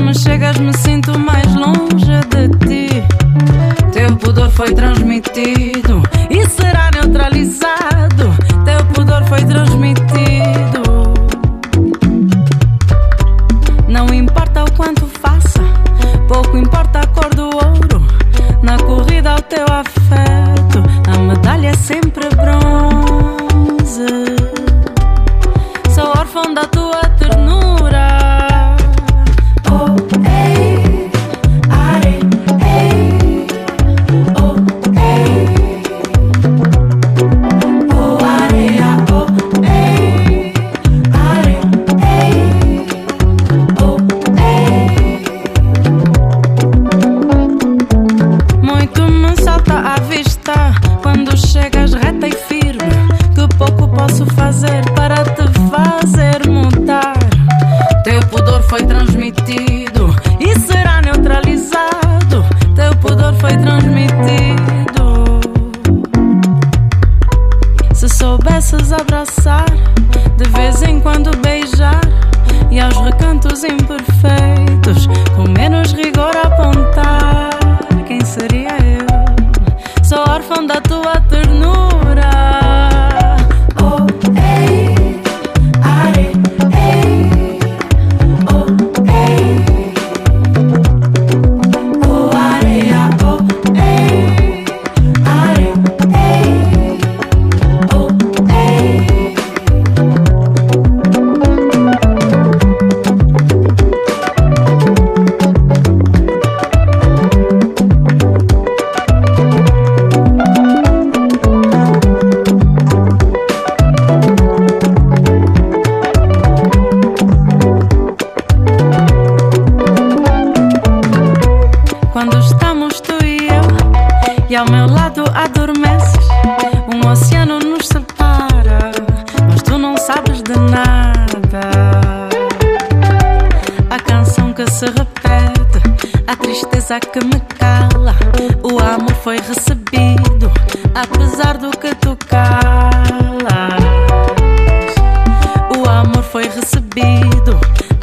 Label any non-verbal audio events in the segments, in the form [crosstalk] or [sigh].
me chegas, me sinto mais longe de ti. Teu pudor foi transmitido. Se soubesses abraçar, de vez em quando beijar, e aos recantos imperfeitos, com menos rigor apontar, quem seria eu? Sou órfã da tua ternura.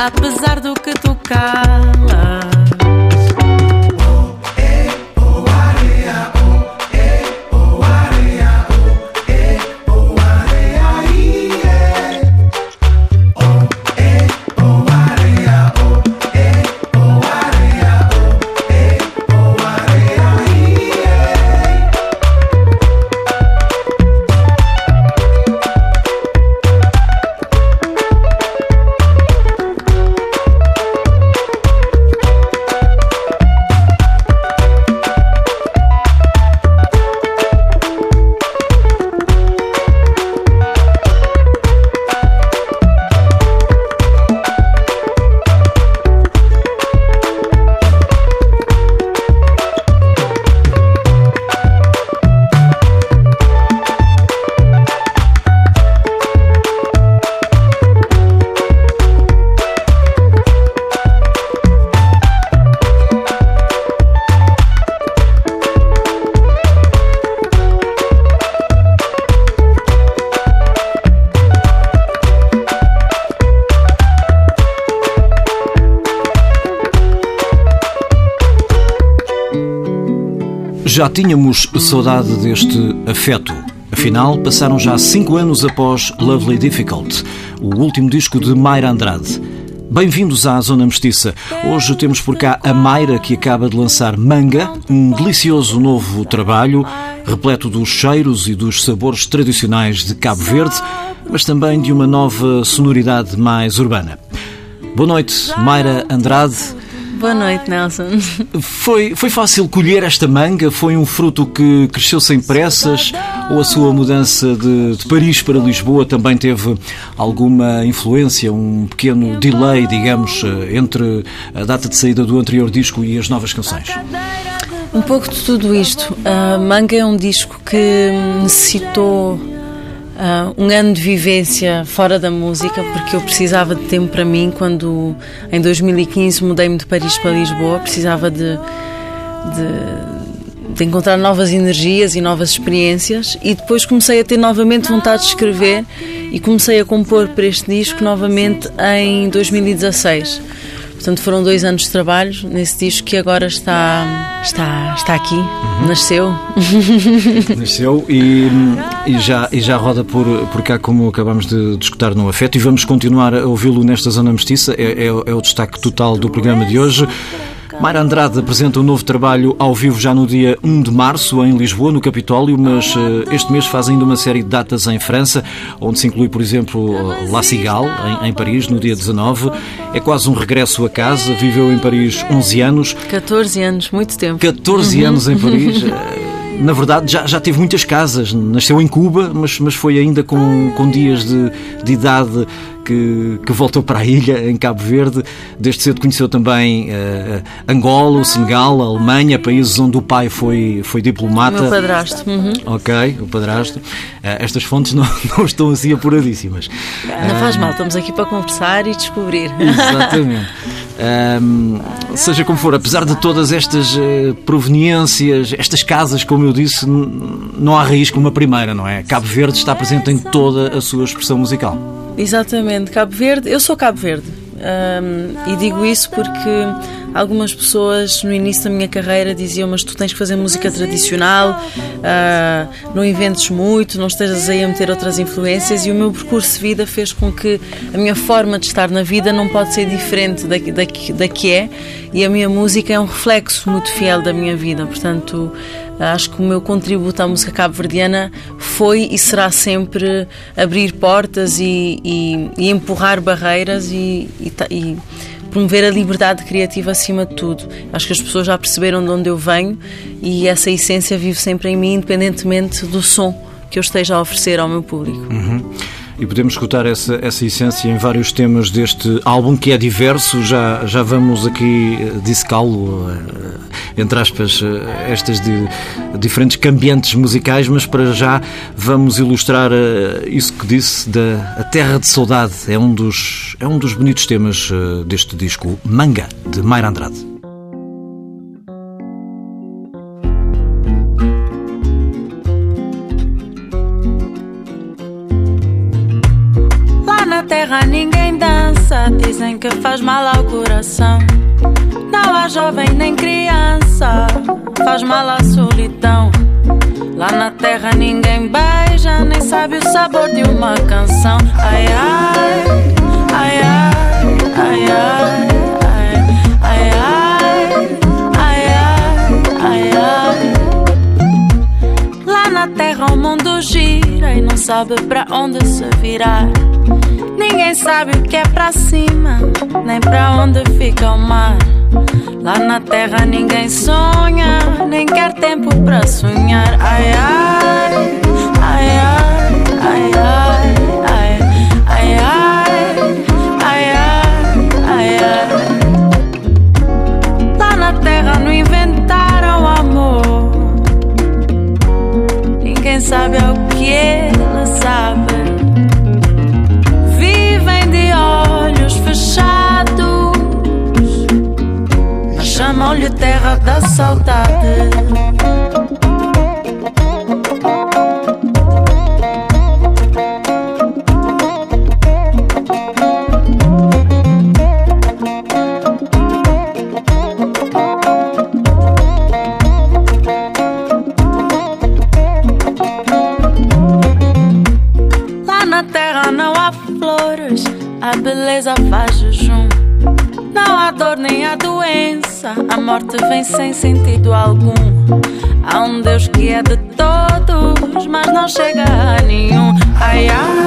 opposite. Já tínhamos saudade deste afeto. Afinal, passaram já cinco anos após Lovely Difficult, o último disco de Mayra Andrade. Bem-vindos à Zona Mestiça. Hoje temos por cá a Mayra, que acaba de lançar Manga, um delicioso novo trabalho, repleto dos cheiros e dos sabores tradicionais de Cabo Verde, mas também de uma nova sonoridade mais urbana. Boa noite, Mayra Andrade. Boa noite, Nelson. Foi, foi fácil colher esta manga? Foi um fruto que cresceu sem pressas? Ou a sua mudança de, de, Paris para Lisboa também teve alguma influência, um pequeno delay, digamos, entre a data de saída do anterior disco e as novas canções? Um pouco de tudo isto. A Manga é um disco que necessitou Uh, um ano de vivência fora da música, porque eu precisava de tempo para mim quando em 2015 mudei-me de Paris para Lisboa, precisava de, de, de, encontrar novas energias e novas experiências e depois comecei a ter novamente vontade de escrever e comecei a compor para este disco novamente em 2016. Portanto, foram dois anos de trabalho nesse disco que agora está, está, está aqui, uhum. nasceu. [laughs] Nasceu e, e, já, e já roda por, por cá, como acabamos de, de escutar no Afeto, e vamos continuar a ouvi-lo nesta Zona Mestiça. É, é, é o destaque total do programa de hoje. Mayra Andrade apresenta um novo trabalho ao vivo já no dia 1 de março em Lisboa, no Capitólio, mas uh, este mês faz ainda uma série de datas em França, onde se inclui, por exemplo, La Cigale, em, em, Paris, no dia 19. É quase um regresso a casa, viveu em Paris 11 anos. 14 anos, muito tempo. 14 uhum. anos em Paris. [laughs] Eh, na verdade, já, já teve muitas casas. Nasceu em Cuba, mas, mas foi ainda com, com dias de, de idade que, que voltou para a ilha, em Cabo Verde. Desde cedo conheceu também uh, Angola, o Senegal, a Alemanha, países onde o pai foi, foi diplomata. O meu padrasto. Uhum. Ok, o padrasto. Uh, estas fontes não, [laughs] não estão assim apuradíssimas. Não faz mal, estamos aqui para conversar e descobrir. [laughs] Exatamente. Um, seja como for, apesar de todas estas uh, proveniências, estas casas, como eu disse, não há raiz como a primeira, não é? Cabo Verde está presente em toda a sua expressão musical. Exatamente, Cabo Verde. Eu sou Cabo Verde um, e digo isso porque algumas pessoas no início da minha carreira diziam: Mas tu tens que fazer música tradicional, uh, não inventes muito, não estejas aí a meter outras influências. E o meu percurso de vida fez com que a minha forma de estar na vida não pode ser diferente da, da, da que é, e a minha música é um reflexo muito fiel da minha vida. Portanto. Acho que o meu contributo à música cabo-verdiana foi e será sempre abrir portas e, e, e empurrar barreiras e, e, promover a liberdade criativa acima de tudo. Acho que as pessoas já perceberam de onde eu venho e essa essência vive sempre em mim, independentemente do som que eu esteja a oferecer ao meu público. Uhum e podemos escutar essa, essa essência em vários temas deste álbum que é diverso. Já, já vamos aqui eh, dissecá-lo, eh, entre aspas, eh, estas de, diferentes cambiantes musicais, mas para já vamos ilustrar isso que disse da a Terra de Saudade. É um dos, é um dos bonitos temas deste disco, Manga, de Mayra Andrade. Terra ninguém dança, dizem que faz mal ao coração. Não há jovem nem criança, faz mal à solidão. Lá na terra ninguém beija, nem sabe o sabor de uma canção. Ai ai, ai ai, ai ai. Ai, ai, ai, ai, Lá na terra o mundo gira e não sabe para onde se virar. Ninguém sabe o que é pra cima, nem pra onde fica o mar. Lá na terra ninguém sonha, nem quer tempo pra sonhar. Ai ai, ai ai, ai ai, ai ai, ai ai, ai. Lá na terra não inventaram amor. Ninguém sabe o que ele sabe. Terra da saudade. Morte vem sem sentido algum. Há um Deus que é de todos, mas não chega a nenhum. Ai ai,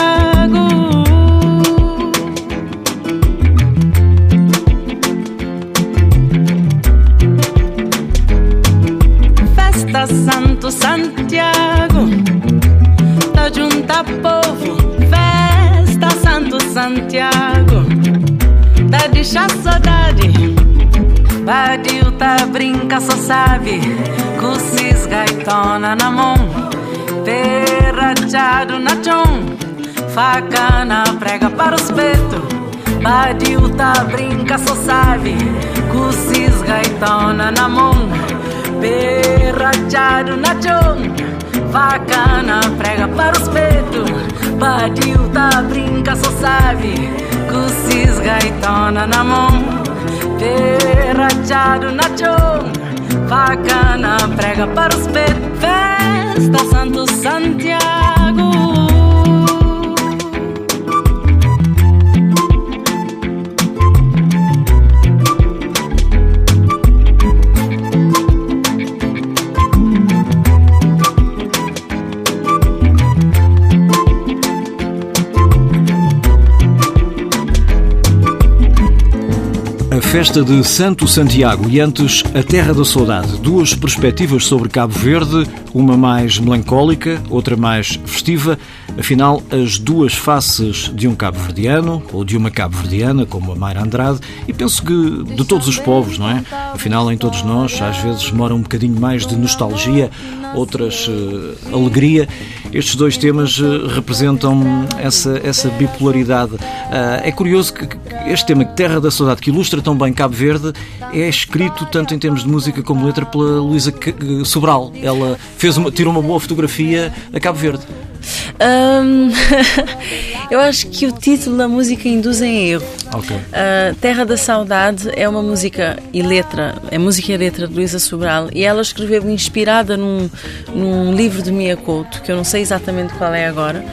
Povo, festa Santo Santiago. Tá deixa saudade Badiu tá brinca, só sabe. Cusis gaitona na mão Terrachado na chão. Faca na prega para os peito Badiu tá brinca, só sabe. Cusis gaitona na mão Terrachado na chão. Vaca na prega para os peitos. Badilta tá, brinca, só sabe. Cucis gaitona na mão. terrajado na chão. Vaca na prega para os peitos. Festa Santo Santiago. E antes a Terra da Saudade. Duas perspectivas sobre Cabo Verde, uma mais melancólica, outra mais festiva. Afinal, as duas faces de um cabo-verdiano, ou de uma cabo-verdiana, como a Mayra Andrade, e penso que de todos os povos, não é? Afinal, em todos nós, às vezes mora um bocadinho mais de nostalgia, outras uh, alegria. Estes dois temas uh, representam essa, essa bipolaridade. Uh, é curioso que este tema, Terra da Saudade, que ilustra tão bem Cabo Verde, é escrito tanto em termos de música como letra pela Luísa Sobral. Ela fez uma, tirou uma boa fotografia a Cabo Verde. Um, [laughs] eu acho que o título da música induz em erro. Okay. Uh, Terra da Saudade é uma música e letra, é música e letra de Luísa Sobral e ela escreveu inspirada num, num livro de Mia Couto, que eu não sei exatamente qual é agora.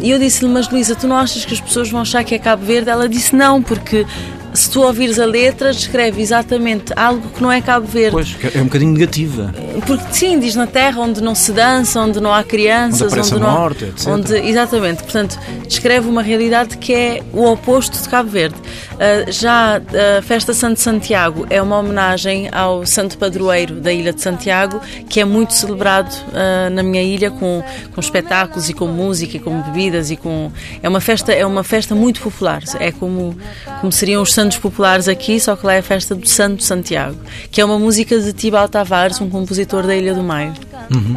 e eu disse-lhe, mas Luísa, tu não achas que as pessoas vão achar que é Cabo Verde? Ela disse não, porque se tu ouvires a letra, descreve exatamente algo que não é Cabo Verde. Pois, é um bocadinho negativa. Porque sim, diz na terra onde não se dança, onde não há crianças, onde, onde não morte, etc. Onde, exatamente, portanto, descreve uma realidade que é o oposto de Cabo Verde. Uh, já a Festa Santo Santiago é uma homenagem ao santo padroeiro da Ilha de Santiago, que é muito celebrado uh, na minha ilha com, com espetáculos e com música e com bebidas e com é uma festa é uma festa muito popular. É como como seriam os santos populares aqui, só que lá é a festa do Santo Santiago, que é uma música de Tibal Tavares, um compositor da Ilha do Maio. Uhum.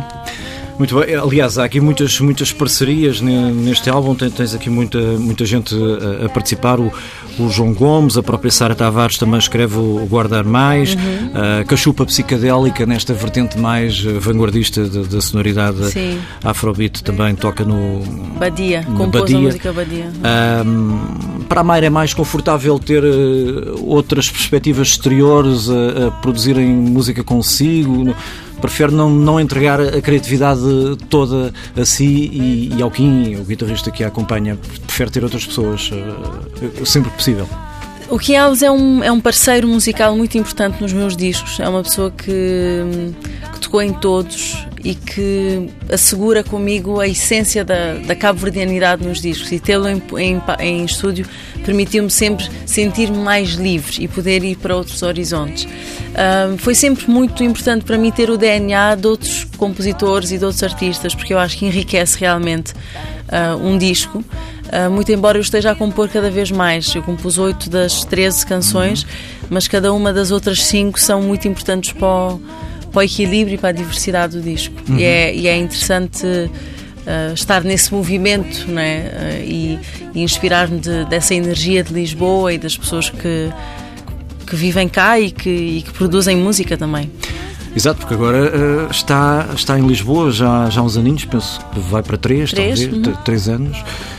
Muito bem. Aliás, há aqui muitas, muitas parcerias neste álbum. Tens aqui muita, muita gente a, a participar. O, o, João Gomes, a própria Sara Tavares também escreve o Guardar Mais. Uhum. A Cachupa Psicadélica, nesta vertente mais vanguardista da, sonoridade Sim. afrobeat, também toca no. Badia, no compôs Badia. a música Badia. Um, para a Mayra é mais confortável ter uh, outras perspectivas exteriores a, a produzirem música consigo prefere não, não entregar a criatividade toda a si e, e ao Kim, o guitarrista que a acompanha, prefere ter outras pessoas uh, sempre que possível. O Kim Alves é um, é um parceiro musical muito importante nos meus discos. É uma pessoa que, que tocou em todos e que assegura comigo a essência da, da cabo-verdianidade nos discos. E tê-lo em, em, em, estúdio permitiu-me sempre sentir-me mais livre e poder ir para outros horizontes. Foi sempre muito importante para mim ter o DNA de outros compositores e de outros artistas, porque eu acho que enriquece realmente uh, um disco. Uh, muito embora eu esteja a compor cada vez mais. Eu compus oito das 13 canções, mas cada uma das outras cinco são muito importantes para o, para o equilíbrio e para a diversidade do disco. Uhum. E, é, e, é, interessante uh, estar nesse movimento né? Uh, e, e inspirar-me de, dessa energia de Lisboa e das pessoas que, que vivem cá e que, e que produzem música também. Exato, porque agora uh, está, está em Lisboa já, já há uns aninhos, penso que vai para três, três talvez, uhum. três anos.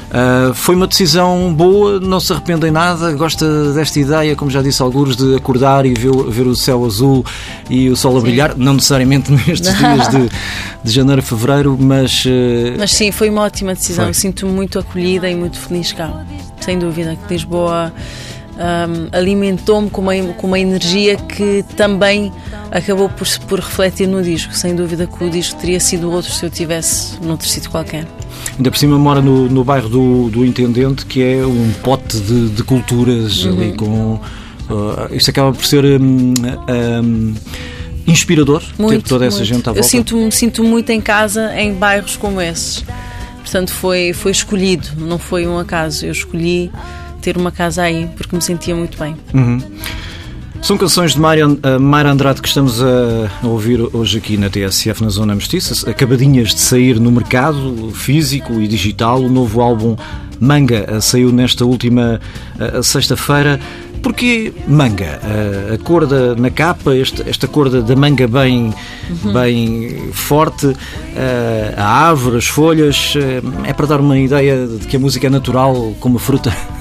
Uh, foi uma decisão boa, não se arrepende em nada, gosta desta ideia, como já disse alguns, de acordar e ver, ver o céu azul e o sol a brilhar, não necessariamente [laughs] nestes dias de, de janeiro a fevereiro, mas. Uh... Mas sim, foi uma ótima decisão. Sinto-me muito acolhida e muito feliz cá, sem dúvida, que Lisboa um, alimentou-me com uma, com uma energia que também acabou por, por refletir no disco. Sem dúvida que o disco teria sido outro se eu tivesse noutro sítio qualquer. Ainda por cima mora no, no bairro do, do Intendente, que é um pote de, de culturas uhum. ali com. Uh, isto acaba por ser. Um, um, inspirador muito, ter toda essa muito. gente à volta. Eu sinto-me sinto muito em casa em bairros como esses. Portanto, foi, foi escolhido, não foi um acaso. Eu escolhi ter uma casa aí, porque me sentia muito bem. Uhum. São canções de Mayra, uh, Andrade que estamos a, ouvir hoje aqui na TSF, na Zona Mestiça, acabadinhas de sair no mercado físico e digital. O novo álbum Manga uh, saiu nesta última uh, sexta-feira. Porquê manga? Uh, a cor da, na capa, esta, esta cor da, da manga bem, uhum. bem forte, uh, a árvore, as folhas, é para dar uma ideia de que a música é natural como a fruta?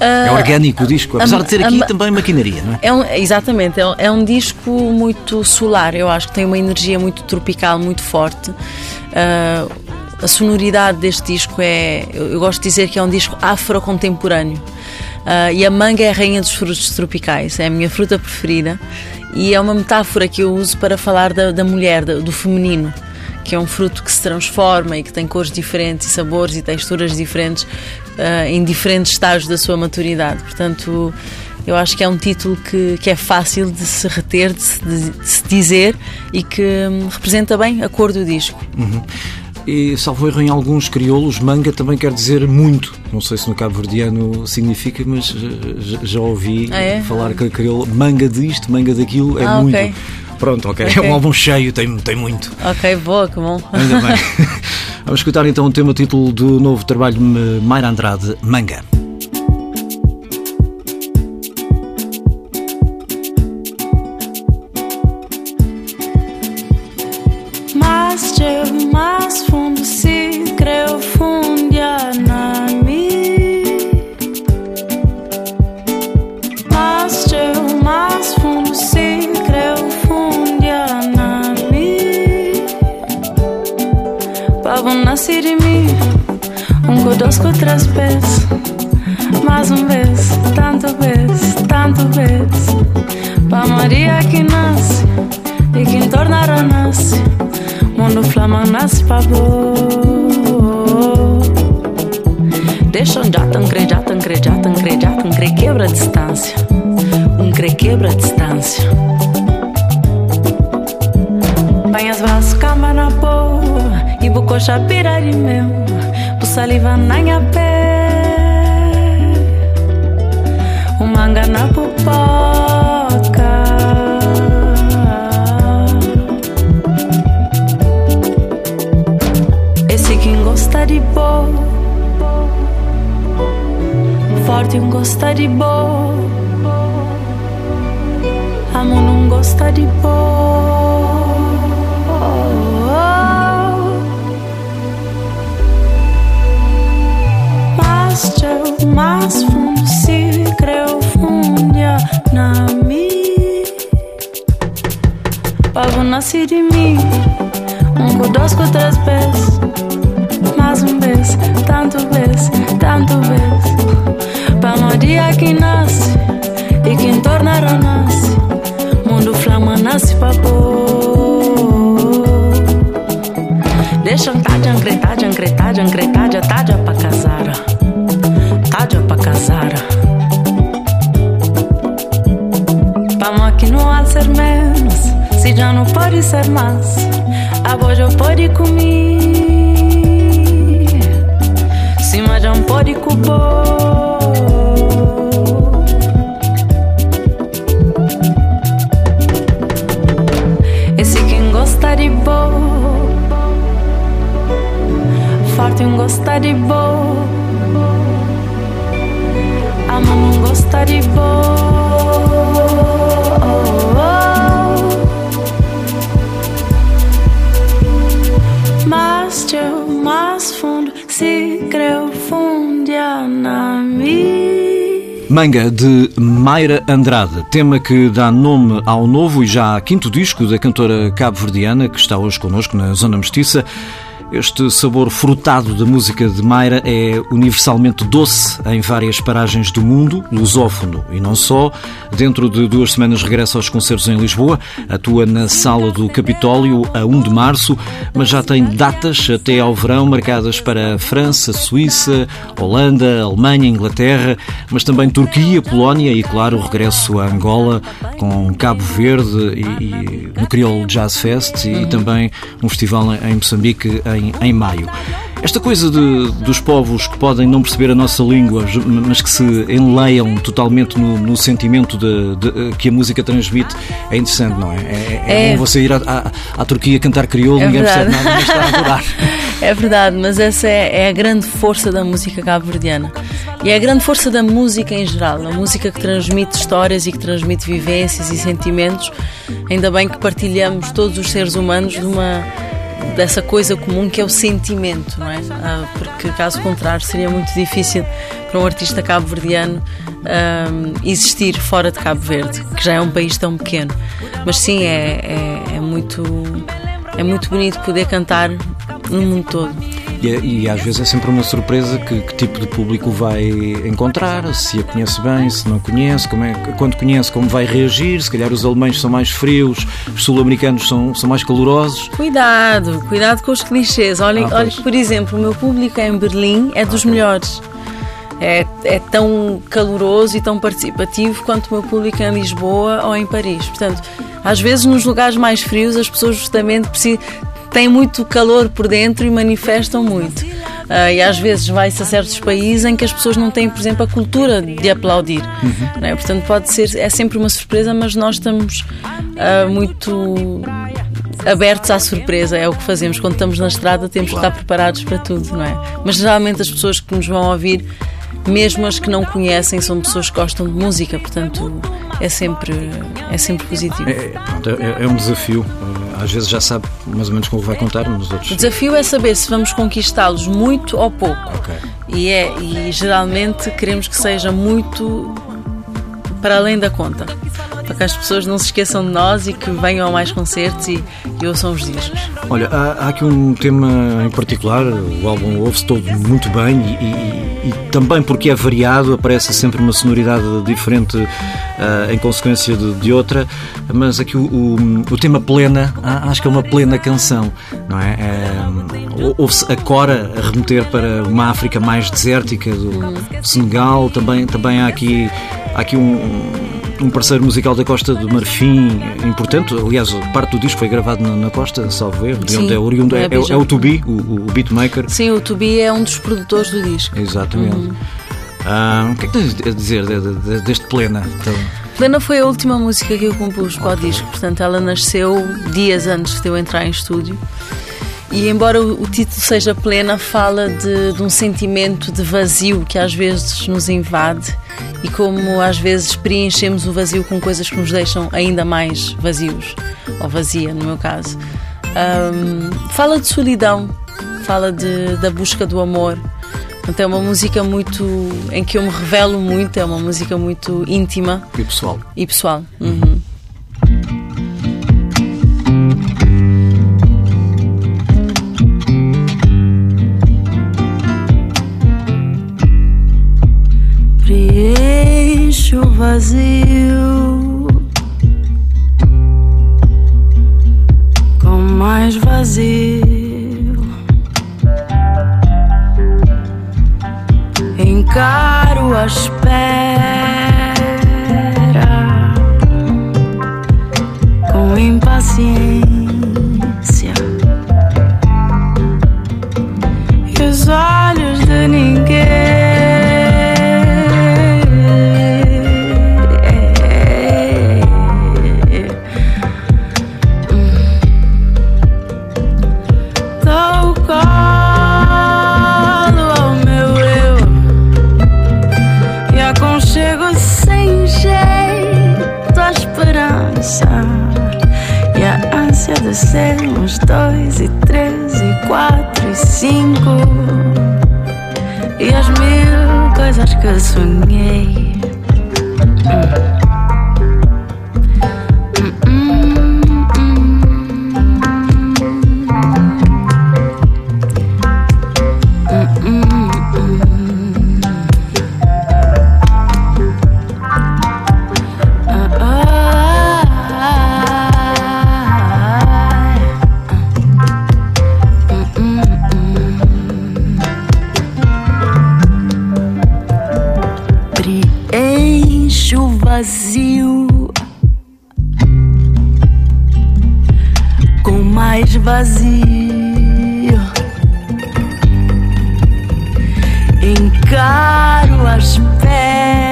É ah, orgânico o disco, apesar de ter aqui também maquinaria, não é? é um, exatamente, é um, é um, disco muito solar, eu acho que tem uma energia muito tropical, muito forte. Uh, a sonoridade deste disco é, eu gosto de dizer que é um disco afro-contemporâneo. Uh, e a manga é a rainha dos frutos tropicais, é a minha fruta preferida e é uma metáfora que eu uso para falar da, da mulher, do feminino que é um fruto que se transforma e que tem cores diferentes, e sabores e texturas diferentes uh, em diferentes estágios da sua maturidade. Portanto, eu acho que é um título que, que é fácil de se reter, de se, de, de se dizer e que um, representa bem a cor do disco. Uhum. E, salvo erro, em alguns crioulos, manga também quer dizer muito. Não sei se no cabo-verdiano significa, mas já, já ouvi ah, é? falar que crioulo, manga disto, manga daquilo, é ah, muito. Okay. Pronto, ok. okay. É um álbum cheio, tem, tem muito. Ok, boa, que bom. Ainda bem. [laughs] Vamos escutar então o tema título do novo trabalho de Mayra Andrade, Manga. Nasci de mim Um codosco três pés Mais um vez, tanto vez, tanto vez Pra Maria que nasce E quem tornará nasce Mundo flama nasce pra boa Deixa um jatan, crejatan, crejatan, crejatan quebra a distância, um quebra a distância. E bococha pirar de meu, pé, o manga na pupoca. Esse quem gosta de boa. Forte um gosta de boa. Amo não gosta de boa Mas fundo se creu fundia na mim Pavo nasce de mim Um dois três vezes Mais um vez, tanto vez, tanto vez Para dia que nasce e quem torna nasce. Mundo flama nasce para Deixa taja, ancretada, ancretada, ancretada, taja para casar. De Mayra Andrade, tema que dá nome ao novo e já quinto disco da cantora cabo-verdiana que está hoje connosco na Zona Mestiça. Este sabor frutado da música de Mayra é universalmente doce em várias paragens do mundo, lusófono e não só. Dentro de duas semanas regressa aos concertos em Lisboa, atua na Sala do Capitólio a 1 de março, mas já tem datas até ao verão marcadas para França, Suíça, Holanda, Alemanha, Inglaterra, mas também Turquia, Polónia e, claro, o regresso a Angola com Cabo Verde e, e no Crioulo Jazz Fest e também um festival em Moçambique em em, em maio. Esta coisa de, dos povos que podem não perceber a nossa língua, mas que se enleiam totalmente no, no sentimento de, de, que a música transmite, é interessante, não é? É, é, é. bom você ir à, à, à, Turquia cantar crioulo, é ninguém verdade. percebe nada, mas está a adorar. [laughs] É verdade, mas essa é, é a grande força da música cabo-verdiana. E é a grande força da música em geral, a música que transmite histórias e que transmite vivências e sentimentos. Ainda bem que partilhamos todos os seres humanos de uma dessa coisa comum que é o sentimento, não é? Ah, porque caso contrário seria muito difícil para um artista cabo-verdiano um, existir fora de Cabo Verde, que já é um país tão pequeno. Mas sim, é, é, é muito é muito bonito poder cantar no mundo todo. E, e, às vezes é sempre uma surpresa que, que, tipo de público vai encontrar, se a conhece bem, se não conhece, como é, quando conhece, como vai reagir. Se calhar os alemães são mais frios, os sul-americanos são, são mais calorosos. Cuidado, cuidado com os clichês. Olhem, ah, olhem por exemplo, o meu público em Berlim é dos okay. melhores. É, é, tão caloroso e tão participativo quanto o meu público em Lisboa ou em Paris. Portanto, às vezes nos lugares mais frios as pessoas justamente têm muito calor por dentro e manifestam muito. Uh, e às vezes vai-se a certos países em que as pessoas não têm, por exemplo, a cultura de aplaudir. Uhum. É? Portanto, pode ser, é sempre uma surpresa, mas nós estamos uh, muito abertos à surpresa, é o que fazemos. Quando estamos na estrada, temos que estar preparados para tudo, não é? Mas geralmente as pessoas que nos vão ouvir, mesmo as que não conhecem, são pessoas que gostam de música, portanto é sempre, é sempre positivo. É, pronto, é, é um desafio às vezes já sabe mais ou menos como vai contar nos outros. O desafio é saber se vamos conquistá-los muito ou pouco. Okay. E, é, e geralmente queremos que seja muito para além da conta. Para que as pessoas não se esqueçam de nós e que venham a mais concertos e, e ouçam os discos. Olha, há, há, aqui um tema em particular, o álbum ouve-se todo muito bem e, e, e, também porque é variado, aparece sempre uma sonoridade diferente uh, em consequência de, de, outra, mas aqui o, o, o tema plena, ah, acho que é uma plena canção, não é? é ou, ouve-se a Cora a remeter para uma África mais desértica do Senegal. Também, também há aqui, há aqui um, um parceiro musical da Costa do Marfim importante. Aliás, parte do disco foi gravado na, na Costa, salvo erro, de Sim, onde é oriundo. É, é é, Abidjan. é o Tubi, o, o beatmaker. Sim, o Tubi é um dos produtores do disco. Exatamente. Ah, o que é que tens a dizer de- de- de- deste plena? Então, Plena foi a última música que eu compus para o disco, portanto ela nasceu dias antes de eu entrar em estúdio. E embora o título seja Plena, fala de, de um sentimento de vazio que às vezes nos invade e como às vezes preenchemos o vazio com coisas que nos deixam ainda mais vazios, ou vazia no meu caso. Ahm, fala de solidão, fala de, da busca do amor. Portanto, é uma música muito em que eu me revelo muito, é uma música muito íntima e pessoal. e pessoal. Uhum. Vazio com mais vazio. Encaro a espera mil coisas que sonhei. Preencho o vazio com mais vazio. Encaro a espera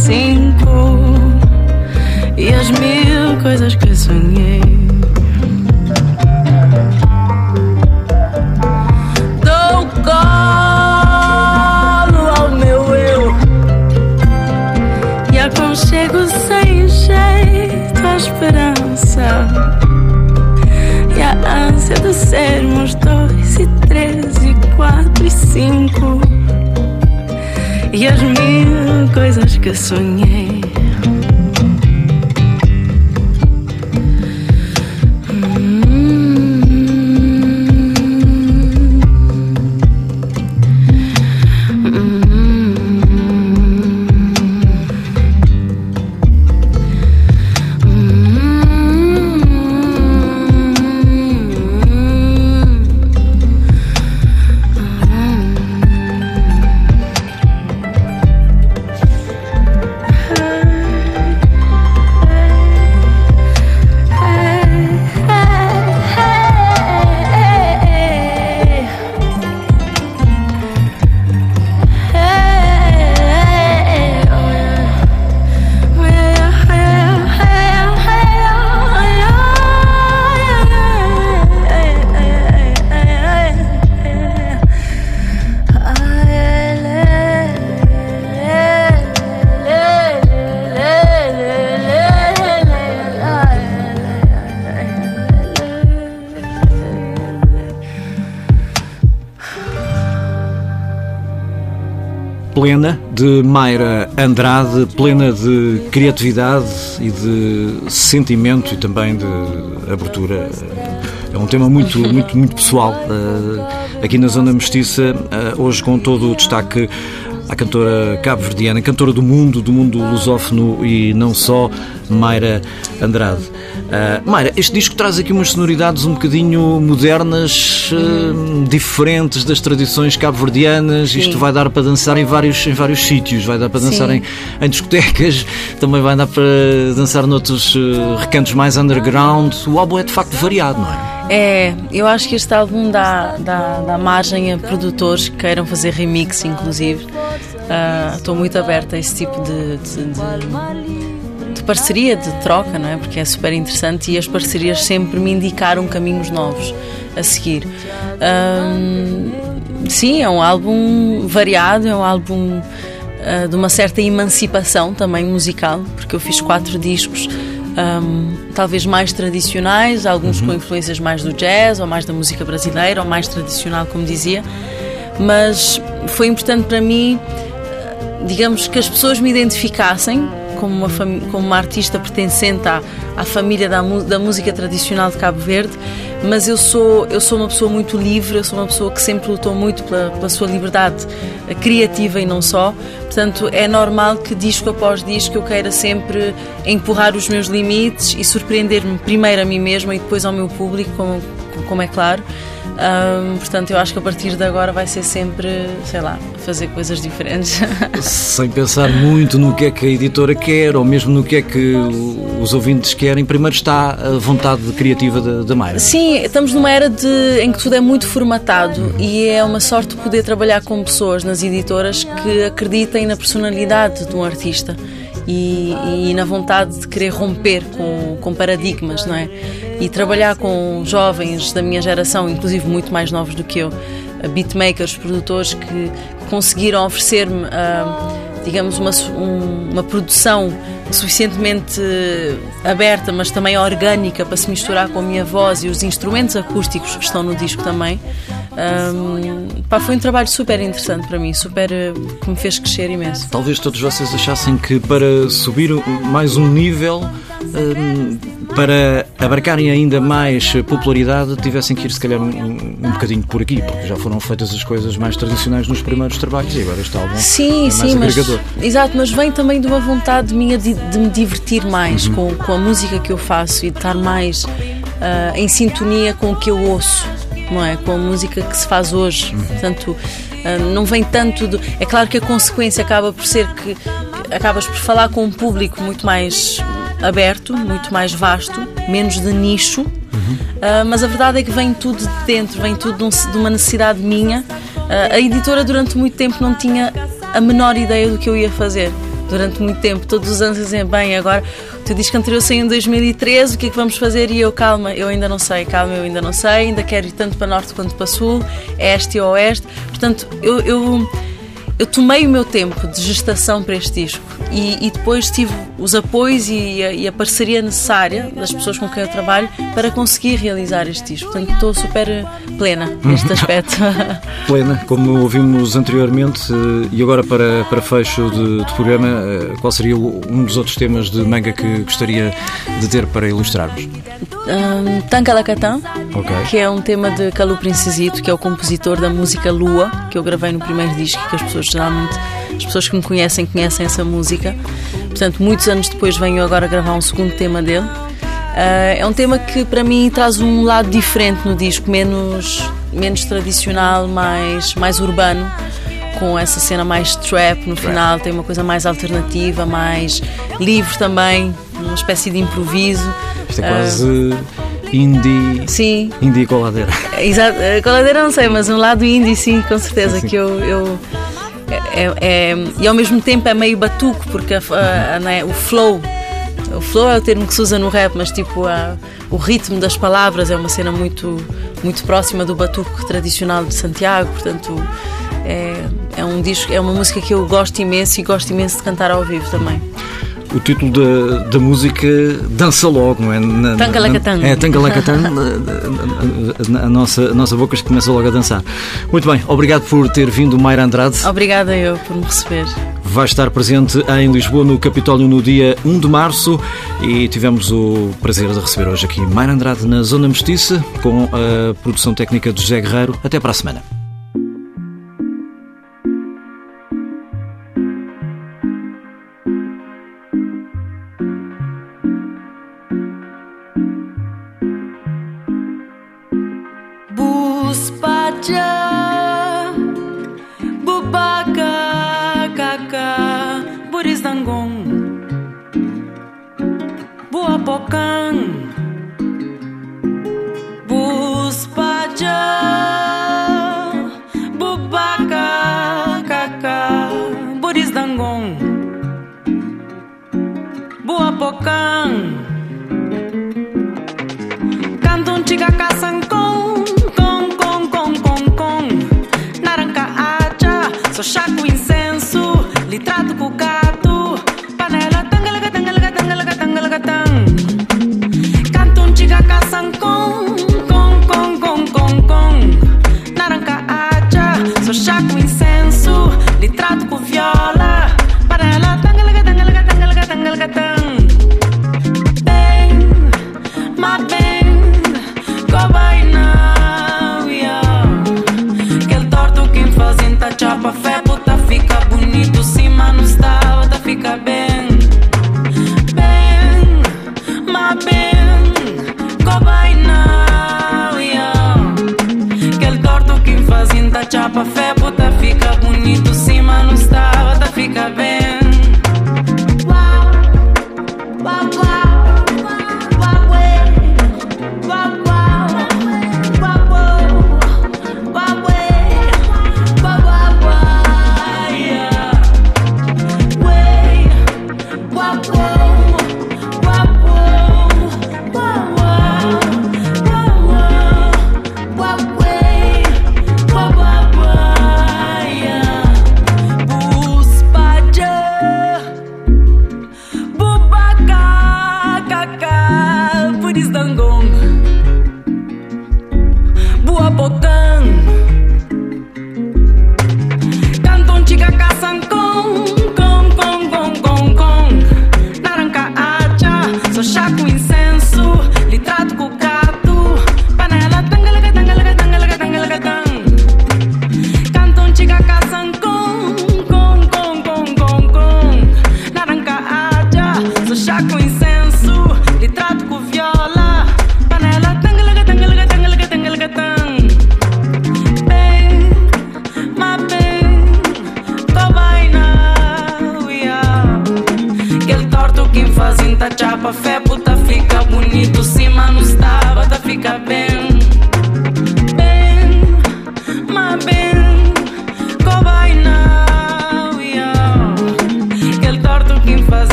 cinco e as mil coisas que sonhei. Dou colo ao meu eu e aconchego sem jeito a esperança e a ânsia de sermos dois e três e quatro e cinco e as mil que sonhei. Plena de Mayra Andrade, plena de criatividade e de sentimento e também de abertura. É um tema muito, muito, muito pessoal. Uh, aqui na Zona Mestiça, uh, hoje com todo o destaque à cantora cabo-verdiana, cantora do mundo, do mundo lusófono e não só, Mayra Andrade. Uh, Mayra, este disco traz aqui umas sonoridades um bocadinho modernas, uh, diferentes das tradições cabo-verdianas. Isto vai dar para dançar em vários, em vários sítios, vai dar para dançar em, em, discotecas, também vai dar para dançar noutros uh, recantos mais underground. O álbum é de facto variado, não é? É, eu acho que este álbum dá, dá, dá margem a produtores que queiram fazer remix, inclusive. Estou uh, muito aberta a esse tipo de, de, de, de, parceria, de troca, não é? Porque é super interessante e as parcerias sempre me indicaram caminhos novos a seguir. Um, sim, é um álbum variado, é um álbum uh, de uma certa emancipação também musical, porque eu fiz quatro discos um, talvez mais tradicionais, alguns uhum. com influências mais do jazz ou mais da música brasileira ou mais tradicional, como dizia. Mas foi importante para mim, digamos, que as pessoas me identificassem como uma, como uma artista pertencente à, à família da, da música tradicional de Cabo Verde, mas eu sou, eu sou uma pessoa muito livre, eu sou uma pessoa que sempre lutou muito pela, pela sua liberdade criativa e não só. Portanto, é normal que disco após disco eu queira sempre empurrar os meus limites e surpreender-me primeiro a mim mesma e depois ao meu público, como, como é claro. Um, portanto, eu acho que a partir de agora vai ser sempre, sei lá, fazer coisas diferentes. [laughs] Sem pensar muito no que é que a editora quer ou mesmo no que é que os ouvintes querem, primeiro está a vontade criativa da, da Mayra. Sim, estamos numa era de, em que tudo é muito formatado uhum. e é uma sorte poder trabalhar com pessoas nas editoras que acreditem na personalidade de um artista. E, e, na vontade de querer romper com, com paradigmas, não é? E trabalhar com jovens da minha geração, inclusive muito mais novos do que eu, beatmakers, produtores que conseguiram oferecer-me, uh, digamos, uma, um, uma produção suficientemente aberta, mas também orgânica para se misturar com a minha voz e os instrumentos acústicos que estão no disco também. Um, pá, foi um trabalho super interessante para mim, super que me fez crescer imenso. Talvez todos vocês achassem que para subir mais um nível, um, para abarcarem ainda mais popularidade, tivessem que ir se calhar um, um, bocadinho por aqui, porque já foram feitas as coisas mais tradicionais nos primeiros trabalhos e agora este álbum sim, é mais sim, agregador. Mas, exato, mas vem também de uma vontade minha de, de me divertir mais uhum. com, com a música que eu faço e de estar mais uh, em sintonia com o que eu ouço não é? Com a música que se faz hoje. Uhum. Portanto, ah, não vem tanto do. É claro que a consequência acaba por ser que acabas por falar com um público muito mais aberto, muito mais vasto, menos de nicho. Uhum. Uh, mas a verdade é que vem tudo de dentro, vem tudo de uma necessidade minha. Uh, a editora durante muito tempo não tinha a menor ideia do que eu ia fazer. Durante muito tempo, todos os anos diziam, bem, agora Tu dizes que anterior saiu em 2013, o que é que vamos fazer? E eu, calma, eu ainda não sei, calma, eu ainda não sei, ainda quero ir tanto para norte quanto para sul, este e oeste. Portanto, eu, eu eu tomei o meu tempo de gestação para este disco e, e depois tive os apoios e a, e a, parceria necessária das pessoas com quem eu trabalho para conseguir realizar este disco. Portanto, estou super plena neste aspecto. [laughs] plena, como ouvimos anteriormente, eh, e agora para, para fecho de, de programa, eh, qual seria um dos outros temas de manga que gostaria de ter para ilustrarmos? Um, Tanka Lakatan, okay. que é um tema de Calu Princesito, que é o compositor da música Lua, que eu gravei no primeiro disco, que as pessoas geralmente, as pessoas que me conhecem, conhecem essa música. Portanto, muitos anos depois venho agora gravar um segundo tema dele. Uh, é um tema que para mim traz um lado diferente no disco, menos, menos tradicional, mais, mais urbano, com essa cena mais trap no final, tem uma coisa mais alternativa, mais livre também, uma espécie de improviso. Isto é quase. Uh, indie. Sim. Indie coladeira. Exato, coladeira não sei, mas um lado indie sim, com certeza, sim. que eu, eu é, é, e ao mesmo tempo é meio batuco, porque a, a, a, né, o flow, o flow é o termo que se usa no rap, mas tipo o ritmo das palavras é uma cena muito, muito próxima do batuco tradicional de Santiago, portanto é, é um disco, é uma música que eu gosto imenso e gosto imenso de cantar ao vivo também o título da, da música dança logo, não é? Na, Tangalacatang. É, Tangalacatang, a, nossa, a nossa boca começa logo a dançar. Muito bem, obrigado por ter vindo, Maira Andrade. Obrigada eu por me receber. Vai estar presente em Lisboa, no Capitólio, no dia 1 de março e tivemos o prazer de receber hoje aqui Maira Andrade na Zona Mestiça, com a produção técnica de José Guerreiro. Até para a semana. boca.